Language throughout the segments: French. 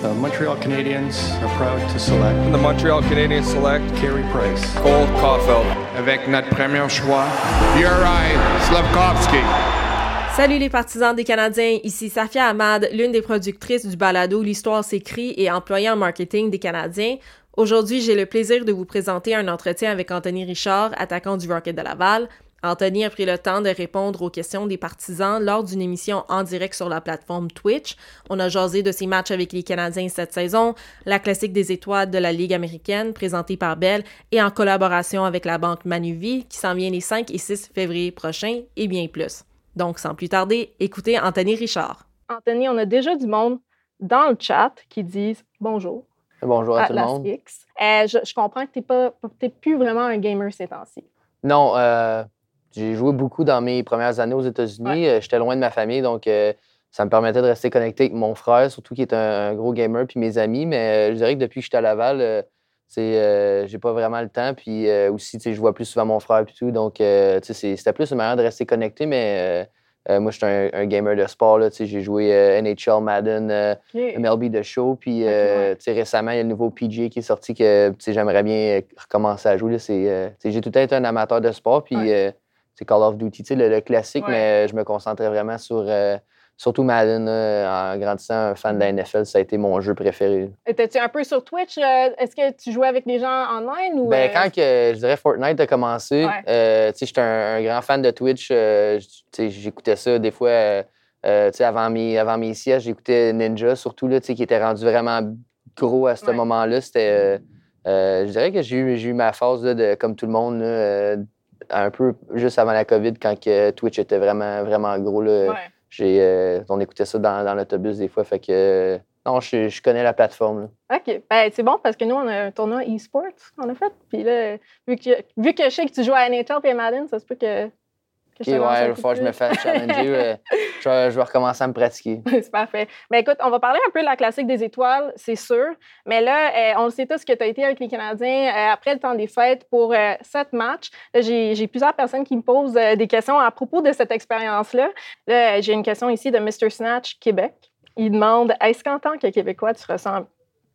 The Montreal Canadiens are proud to select the Montreal Canadiens select Carey Price. Cole Caulfield. Avec notre premier choix, Yuri Slavkovski. Salut les partisans des Canadiens, ici Safia Ahmad, l'une des productrices du balado L'Histoire s'écrit et employée en marketing des Canadiens. Aujourd'hui, j'ai le plaisir de vous présenter un entretien avec Anthony Richard, attaquant du Rocket de Laval. Anthony a pris le temps de répondre aux questions des partisans lors d'une émission en direct sur la plateforme Twitch. On a jasé de ses matchs avec les Canadiens cette saison, la classique des étoiles de la Ligue américaine présentée par Bell et en collaboration avec la banque Manuvie qui s'en vient les 5 et 6 février prochains et bien plus. Donc, sans plus tarder, écoutez Anthony Richard. Anthony, on a déjà du monde dans le chat qui disent bonjour. Bonjour à, tout le monde. X. Euh, je, je, comprends que tu n'es plus vraiment un gamer ces temps-ci. Non, euh, j'ai joué beaucoup dans mes premières années aux États-Unis. Ouais. Euh, J'étais loin de ma famille, donc euh, ça me permettait de rester connecté avec mon frère, surtout qui est un, un gros gamer, puis mes amis. Mais euh, je dirais que depuis que j'étais à Laval, c'est, euh, j'ai pas vraiment le temps. Puis euh, aussi, je vois plus souvent mon frère et tout. Donc, euh, c'était plus une manière de rester connecté, mais moi, j'étais un, un gamer de sport. J'ai joué NHL, Madden. MLB de show. Puis ouais. récemment, il y a le nouveau PGA qui est sorti que j'aimerais bien recommencer à jouer. j'ai tout le temps été un amateur de sport. Puis Ouais. C'est Call of Duty, tu sais, le, le classique, Ouais. mais je me concentrais vraiment sur euh, surtout Madden. en grandissant, un fan de la NFL, ça a été mon jeu préféré. Étais-tu un peu sur Twitch? euh, Est-ce que tu jouais avec les gens online? Ou, Ben, euh, quand que, je dirais Fortnite a commencé, Ouais. tu sais, j'étais un, un grand fan de Twitch. j'écoutais ça des fois. avant mes, avant mes sièges, j'écoutais Ninja, surtout, là, qui était rendu vraiment gros à ce Ouais. moment-là. C'était. je dirais que j'ai eu, j'ai eu ma phase, là, de, comme tout le monde, là, un peu juste avant la COVID, quand que Twitch était vraiment, vraiment gros. Là, Ouais. j'ai, euh, on écoutait ça dans, dans l'autobus des fois. Fait que. euh, non, je, je connais la plateforme. là. OK. Ben, c'est bon parce que nous, on a un tournoi e-sports qu'on a fait. Puis là, vu que, vu que je sais que tu joues à NHL et à Madden, ça se peut que. Que je ouais, il falloir que je me fasse challenger. je, vais, je vais recommencer à me pratiquer. c'est parfait. Ben écoute, on va parler un peu de la classique des étoiles, c'est sûr. Mais là, euh, on le sait tous que tu as été avec les Canadiens euh, après le temps des fêtes pour euh, sept matchs. J'ai plusieurs personnes qui me posent euh, des questions à propos de cette expérience-là. Là, j'ai une question ici de Mr. Snatch Québec. Il demande est-ce qu'en tant que Québécois, tu ressens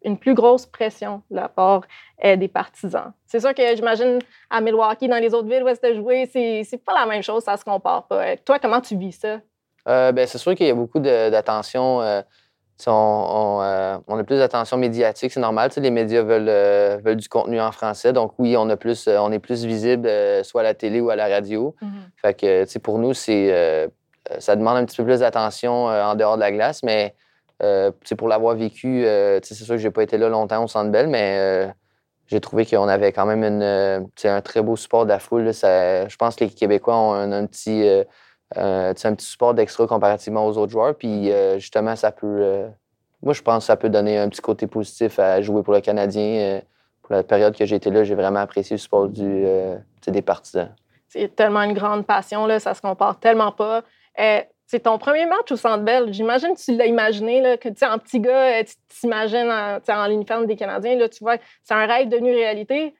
une plus grosse pression de la part euh, des partisans? C'est sûr que j'imagine à Milwaukee, dans les autres villes où est-ce que joué, c'est pas la même chose, ça se compare pas. Euh, Toi, comment tu vis ça? Euh, ben, c'est sûr qu'il y a beaucoup d'attention. euh, on, on, on a plus d'attention médiatique, c'est normal. Les médias veulent, veulent du contenu en français. Donc, oui, on, a plus, on est plus visible, soit à la télé ou à la radio. Fait que, pour nous, c'est, ça demande un petit peu plus d'attention en dehors de la glace, mais euh, pour l'avoir vécu, euh, c'est sûr que j'ai pas été là longtemps au Centre Bell, mais euh, j'ai trouvé qu'on avait quand même un très beau support de la foule. je pense que les Québécois ont un, petit, un petit support d'extra comparativement aux autres joueurs. Puis justement, ça peut, moi, je pense que ça peut donner un petit côté positif à jouer pour le Canadien. Pour la période que j'ai été là, j'ai vraiment apprécié le support des partisans. c'est tellement une grande passion, là, ça se compare tellement pas. C'est ton premier match au Centre Bell. J'imagine que tu l'as imaginé, là, que tu en petit gars, euh, tu t'imagines en, en uniforme des Canadiens, là, tu vois, c'est un rêve devenu réalité.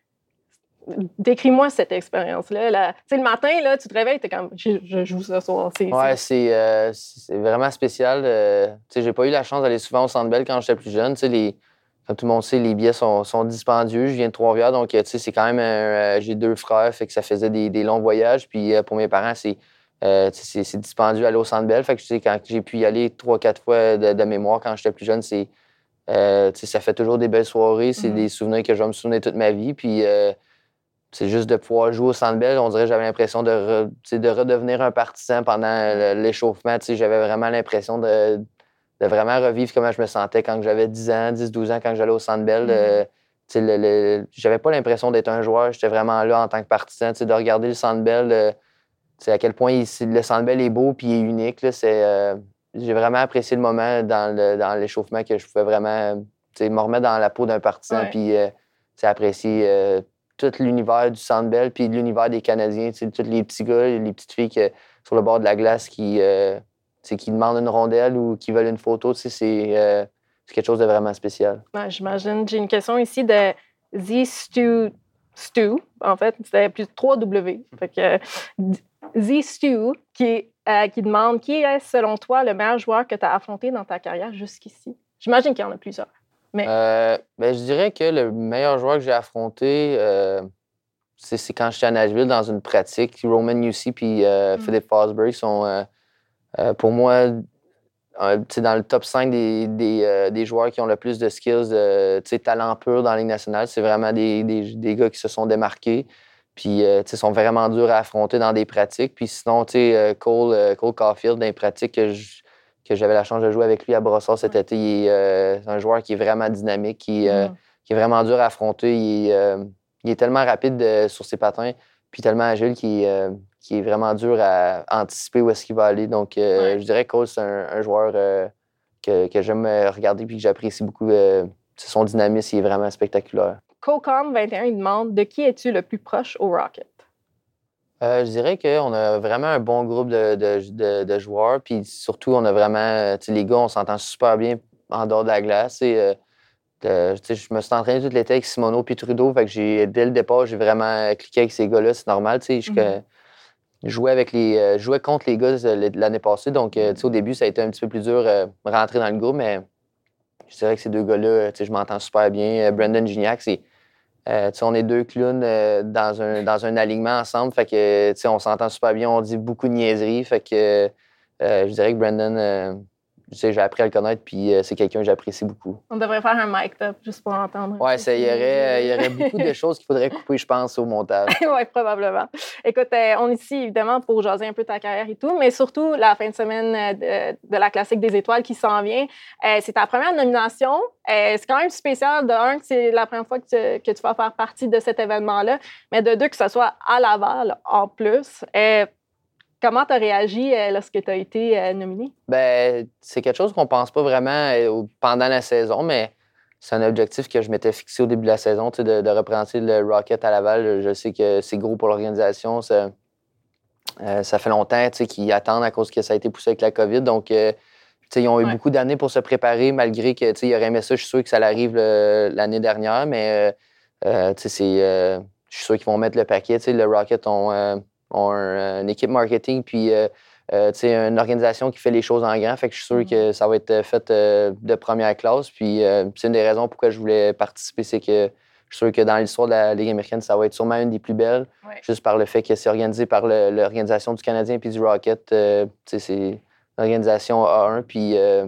Décris-moi cette expérience-là. là. Tu sais, le matin, là, tu te réveilles, tu es comme, je, je joue ce soir. C'est, Ouais, c'est- euh, c'est vraiment spécial. Euh, tu sais, j'ai pas eu la chance d'aller souvent au Centre Bell quand j'étais plus jeune. Les, comme tout le monde sait, les billets sont, sont dispendieux. Je viens de Trois-Rivières, donc euh, tu sais, c'est quand même. un- euh, j'ai deux frères, fait que ça faisait des, des longs voyages. Puis pour mes parents, c'est euh, c'est- c'est dispendieux aller au Centre Bell. Fait que tu sais, quand j'ai pu y aller trois, quatre fois de, de mémoire quand j'étais plus jeune, c'est euh, ça fait toujours des belles soirées. C'est Mhm. des souvenirs que je vais me souvenir toute ma vie. Puis euh, c'est juste de pouvoir jouer au Centre Bell. On dirait que j'avais l'impression de, re- de redevenir un partisan pendant l'échauffement. Tu sais, J'avais vraiment l'impression de, de vraiment revivre comment je me sentais quand j'avais 10 ans, 10, 12 ans, quand j'allais au Centre Bell. Le- j'avais pas l'impression d'être un joueur. J'étais vraiment là en tant que partisan. De regarder le Centre Bell, sais, à quel point il- c'est- le Centre Bell est beau puis il est unique. c'est, euh, j'ai vraiment apprécié le moment dans, le- dans l'échauffement que je pouvais vraiment me remettre dans la peau d'un partisan Ouais. puis euh, apprécier euh, tout l'univers du Centre Bell puis de l'univers des Canadiens. Tous les petits gars les petites filles que- sur le bord de la glace qui, qui demandent une rondelle ou qui veulent une photo. C'est c'est quelque chose de vraiment spécial. Ouais, J'imagine. J'ai une question ici de Z Stu, Stu en fait, c'était plus 3W. Fait que euh, Z Stu qui, euh, qui demande qui est, selon toi, le meilleur joueur que tu as affronté dans ta carrière jusqu'ici? J'imagine qu'il y en a plusieurs. Mais... Euh, ben, je dirais que le meilleur joueur que j'ai affronté, euh, c'est quand j'étais à Nashville dans une pratique. Roman Yussi puis Mm. Philippe Fosberg sont, pour moi, dans le top 5 des, des, des joueurs qui ont le plus de skills, sais, talent pur dans la Ligue nationale. C'est vraiment des, des, des gars qui se sont démarqués. Puis, euh, sais, sont vraiment durs à affronter dans des pratiques. Puis sinon, tu sais, euh, Cole, euh, Cole Caulfield, dans les pratiques que je- que j'avais la chance de jouer avec lui à Brossard cet Ouais. été, il est euh, un joueur qui est vraiment dynamique, qui, euh, qui est vraiment dur à affronter. Il est, euh, il est tellement rapide sur ses patins, puis tellement agile qu'il est vraiment dur à anticiper où est-ce qu'il va aller. Donc, Ouais. je dirais que Cole, c'est un, un joueur que, que j'aime regarder puis que j'apprécie beaucoup. son dynamisme, il est vraiment spectaculaire. CoCom21, il demande De qui es-tu le plus proche au Rocket? Euh, je dirais qu'on a vraiment un bon groupe de, de- de- de joueurs. Puis surtout, on a vraiment. euh, les gars, on s'entend super bien en dehors de la glace. Et, euh, je me suis entraîné tout l'été avec Simono puis Trudeau. Fait que dès le départ, j'ai vraiment cliqué avec ces gars-là. C'est normal. Je, Mhm. jouais, avec les, jouais contre les gars l'année passée. Donc, au début, ça a été un petit peu plus dur rentrer dans le groupe. Mais je dirais que ces deux gars-là, je m'entends super bien. Brendan Gignac, c'est. Euh, on est deux clowns euh, dans, un, dans un alignement ensemble. Fait que, on s'entend super bien. On dit beaucoup de niaiseries. Fait que euh, je dirais que Brandon, euh, tu sais, j'ai appris à le connaître. Puis euh, c'est quelqu'un que j'apprécie beaucoup. On devrait faire un mic top juste pour entendre. Ouais, ça, il y aurait, il y aurait beaucoup de choses qu'il faudrait couper, je pense, au montage. oui, probablement. Écoute, euh, on est ici évidemment pour jaser un peu ta carrière et tout, mais surtout la fin de semaine euh, de, de la classique des étoiles qui s'en vient. Euh, c'est ta première nomination. Euh, c'est quand même spécial. De un, que c'est la première fois que tu, que tu vas faire partie de cet événement-là, mais de deux, que ce soit à Laval en plus. Comment tu as réagi euh, lorsque tu as été euh, nominé? Ben, c'est quelque chose qu'on pense pas vraiment euh, pendant la saison, mais c'est un objectif que je m'étais fixé au début de la saison, de, de représenter le Rocket à Laval. Je sais que c'est gros pour l'organisation. Ça, euh, ça fait longtemps qu'ils attendent à cause que ça a été poussé avec la COVID. Donc, euh, ils ont eu Ouais. beaucoup d'années pour se préparer, malgré que tu sais, ils auraient aimé ça. Je suis sûr que ça arrive le- l'année dernière, mais euh, je suis sûr qu'ils vont mettre le paquet. Le Rocket ont, ont un- une équipe marketing, puis euh, euh, une organisation qui fait les choses en grand. Fait que je suis sûr que ça va être fait euh, de première classe. Puis euh, c'est une des raisons pourquoi je voulais participer, c'est que je suis sûr que dans l'histoire de la Ligue américaine, ça va être sûrement une des plus belles, Ouais. juste par le fait que c'est organisé par l'organisation du Canadien puis du Rocket. euh, c'est une organisation A1. Puis euh,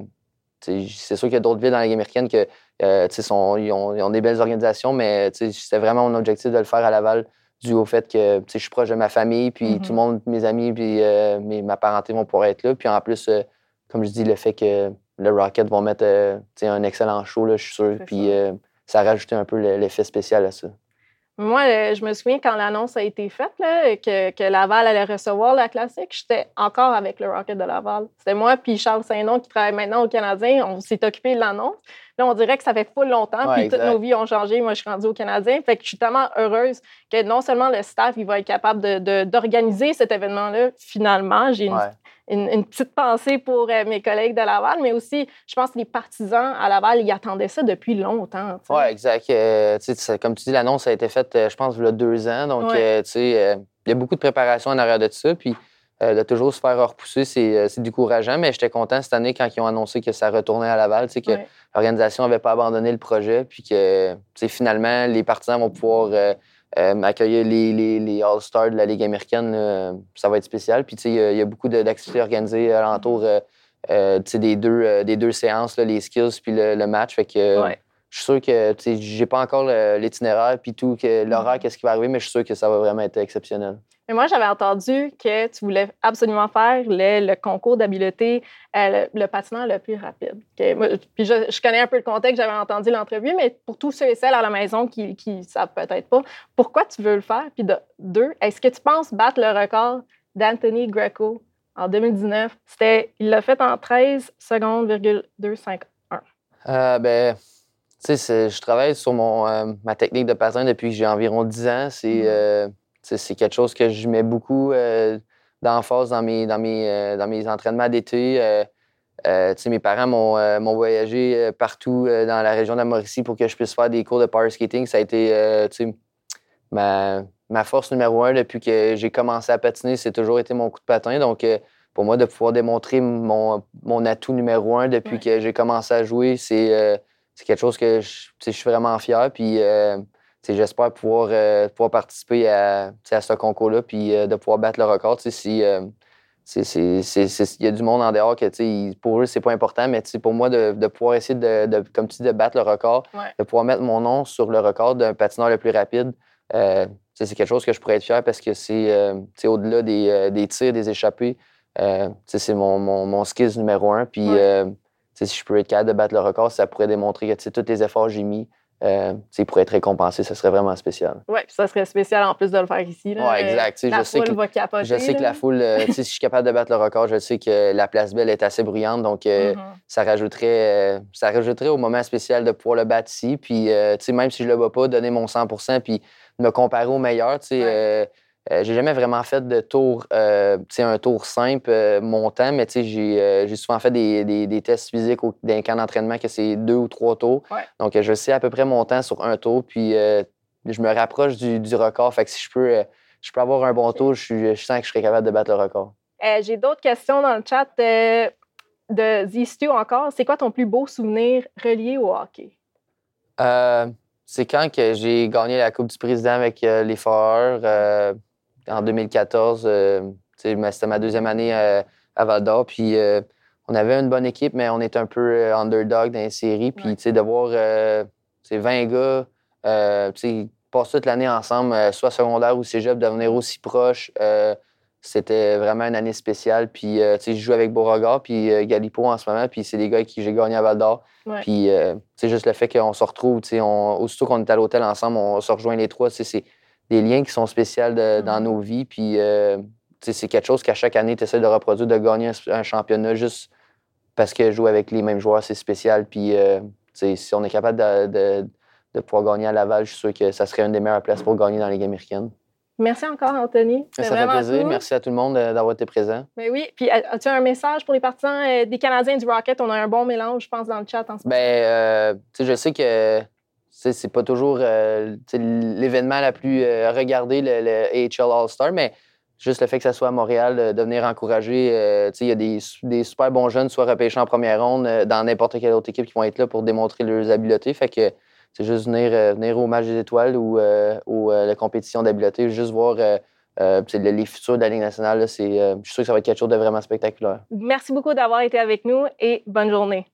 c'est sûr qu'il y a d'autres villes dans la Ligue américaine euh, ils, ont, ils ont des belles organisations, mais c'était vraiment mon objectif de le faire à Laval dû au fait que je suis proche de ma famille, puis Mhm. tout le monde, mes amis, puis euh, mes, ma parenté vont pouvoir être là. Puis en plus, euh, comme je dis, le fait que le Rocket vont mettre euh, un excellent show, là, je suis sûr. Puis ça. a rajouté un peu le- l'effet spécial à ça. Moi, je me souviens quand l'annonce a été faite, là, que, que Laval allait recevoir la classique, j'étais encore avec le Rocket de Laval. C'était moi puis Charles Saint-Nom qui travaille maintenant au Canadien. On s'est occupé de l'annonce. Là, on dirait que ça fait full longtemps, Ouais, puis toutes nos vies ont changé. Moi, je suis rendue au Canadien. Fait que je suis tellement heureuse que non seulement le staff il va être capable de- de- d'organiser cet événement-là, finalement. J'ai une, Ouais. une- une petite pensée pour euh, mes collègues de Laval, mais aussi, je pense que les partisans à Laval, ils attendaient ça depuis longtemps. Oui, exact. Euh, comme tu dis, l'annonce a été faite, euh, je pense, il y a deux ans. Donc, Ouais. euh, tu sais, il y a beaucoup de préparation en arrière de ça. Puis, euh, de toujours se faire repousser, c'est décourageant. Mais j'étais content cette année quand ils ont annoncé que ça retournait à Laval, tu sais, que Ouais. L'organisation n'avait pas abandonné le projet. Puis que, finalement, les partisans vont pouvoir euh, euh, accueillir les, les- les All-Stars de la Ligue américaine. ça va être spécial. Puis, il y a- il y, a beaucoup d'activités organisées alentour euh, des, deux, des deux séances, là, les skills puis le, le match. Fait que, Ouais. je suis sûr que j'ai pas encore l'itinéraire puis tout, que l'horaire, qu'est-ce qui va arriver, mais je suis sûr que ça va vraiment être exceptionnel. Mais moi, j'avais entendu que tu voulais absolument faire le, le concours d'habileté, euh, le, le patineur le plus rapide. Moi, puis je, je connais un peu le contexte, j'avais entendu l'entrevue, mais pour tous ceux et celles à la maison qui ne savent peut-être pas, pourquoi tu veux le faire? Puis de deux, est-ce que tu penses battre le record d'Anthony Greco en 2019? C'était, il l'a fait en 13 secondes, 251. Euh, ben, tu sais, je travaille sur mon, euh, ma technique de patin depuis que j'ai environ 10 ans. C'est sais, c'est quelque chose que je mets beaucoup euh, d'emphase dans mes, dans, mes, euh, dans mes entraînements d'été. Euh, euh, mes parents m'ont voyagé partout dans la région de la Mauricie pour que je puisse faire des cours de power skating. Ça a été ma, ma force numéro un depuis que j'ai commencé à patiner. C'est toujours été mon coup de patin. Donc, pour moi, de pouvoir démontrer mon, mon atout numéro un depuis Ouais. que j'ai commencé à jouer, c'est quelque chose que je, je suis vraiment fier. Puis j'espère pouvoir, euh, pouvoir participer à, à ce concours-là, puis euh, de pouvoir battre le record. Si, euh, c'est- c'est- c'est- c'est- il y a du monde en dehors que ils- pour eux, c'est pas important, mais pour moi, de, de pouvoir essayer de, de- comme tu dis, de battre le record, Ouais. de pouvoir mettre mon nom sur le record d'un patineur le plus rapide, c'est quelque chose que je pourrais être fier parce que c'est au-delà des, des tirs, des échappées. c'est mon, mon, mon skills numéro un. Puis Ouais. si je peux être capable de battre le record, ça pourrait démontrer que tous les efforts que j'ai mis euh, sais, pourraient être récompensés. Ça serait vraiment spécial. Ouais, puis ça serait spécial en plus de le faire ici. Ouais, exact. Sais, La je sais foule que- va capoter. Je sais que la foule, euh, sais, si je suis capable de battre le record, je sais que la place belle est assez bruyante. Donc, euh, Mhm. ça rajouterait, euh, ça rajouterait au moment spécial de pouvoir le battre ici. Puis, sais, même si je le bats pas, donner mon 100% puis me comparer au meilleur. Tu sais, Ouais. Euh, j'ai jamais vraiment fait de tour, euh, un tour simple euh, montant, mais tu sais, j'ai euh, j'ai souvent fait des, des- des tests physiques au, dans un camp d'entraînement que c'est deux ou trois tours. Ouais. Donc, je sais à peu près mon temps sur un tour, puis euh, je me rapproche du, du record. Fait que si je peux, je peux avoir un bon tour, je, je sens que je serais capable de battre le record. J'ai d'autres questions dans le chat de Zistu encore. C'est quoi ton plus beau souvenir relié au hockey? C'est quand que j'ai gagné la Coupe du Président avec les Foreurs en 2014. euh, C'était ma deuxième année à Val d'Or. Puis euh, on avait une bonne équipe, mais on était un peu euh, underdog dans les séries. Puis Ouais. de voir euh, tu sais, 20 gars passer toute l'année ensemble, soit secondaire ou cégep, devenir aussi proches. c'était vraiment une année spéciale. Puis, tu sais, je joue avec Beauregard, puis Galipo en ce moment, puis c'est des gars avec qui j'ai gagné à Val d'Or. Ouais. Puis, c'est juste le fait qu'on se retrouve, tu sais, on- aussitôt qu'on est à l'hôtel ensemble, on se rejoint les trois. C'est des liens qui sont spéciaux de- dans nos vies. Puis, euh, c'est quelque chose qu'à chaque année, tu essaies de reproduire, de gagner un, un championnat juste parce que jouer avec les mêmes joueurs, c'est spécial. Puis, euh, si on est capable de, de- de pouvoir gagner à Laval, je suis sûr que ça serait une des meilleures places pour gagner dans la Ligue américaine. Merci encore, Anthony. Ça fait plaisir. cool. Merci à tout le monde euh, d'avoir été présent. Ben oui. Puis, as- as-tu un message pour les partisans euh, des Canadiens du Rocket? On a un bon mélange, je pense, dans le chat en ce moment. Ben, euh, tu sais, je sais que c'est pas toujours euh, l'événement la plus euh, regardé, le, le AHL All-Star, mais juste le fait que ça soit à Montréal, de venir encourager, euh, il y a des, su- des super bons jeunes, soit repêchés en première ronde, dans n'importe quelle autre équipe qui vont être là pour démontrer leurs habiletés. Fait que c'est juste venir, venir au match des étoiles ou au, euh, la compétition d'habileté, juste voir les futurs de la Ligue nationale. je suis sûr que ça va être quelque chose de vraiment spectaculaire. Merci beaucoup d'avoir été avec nous et bonne journée.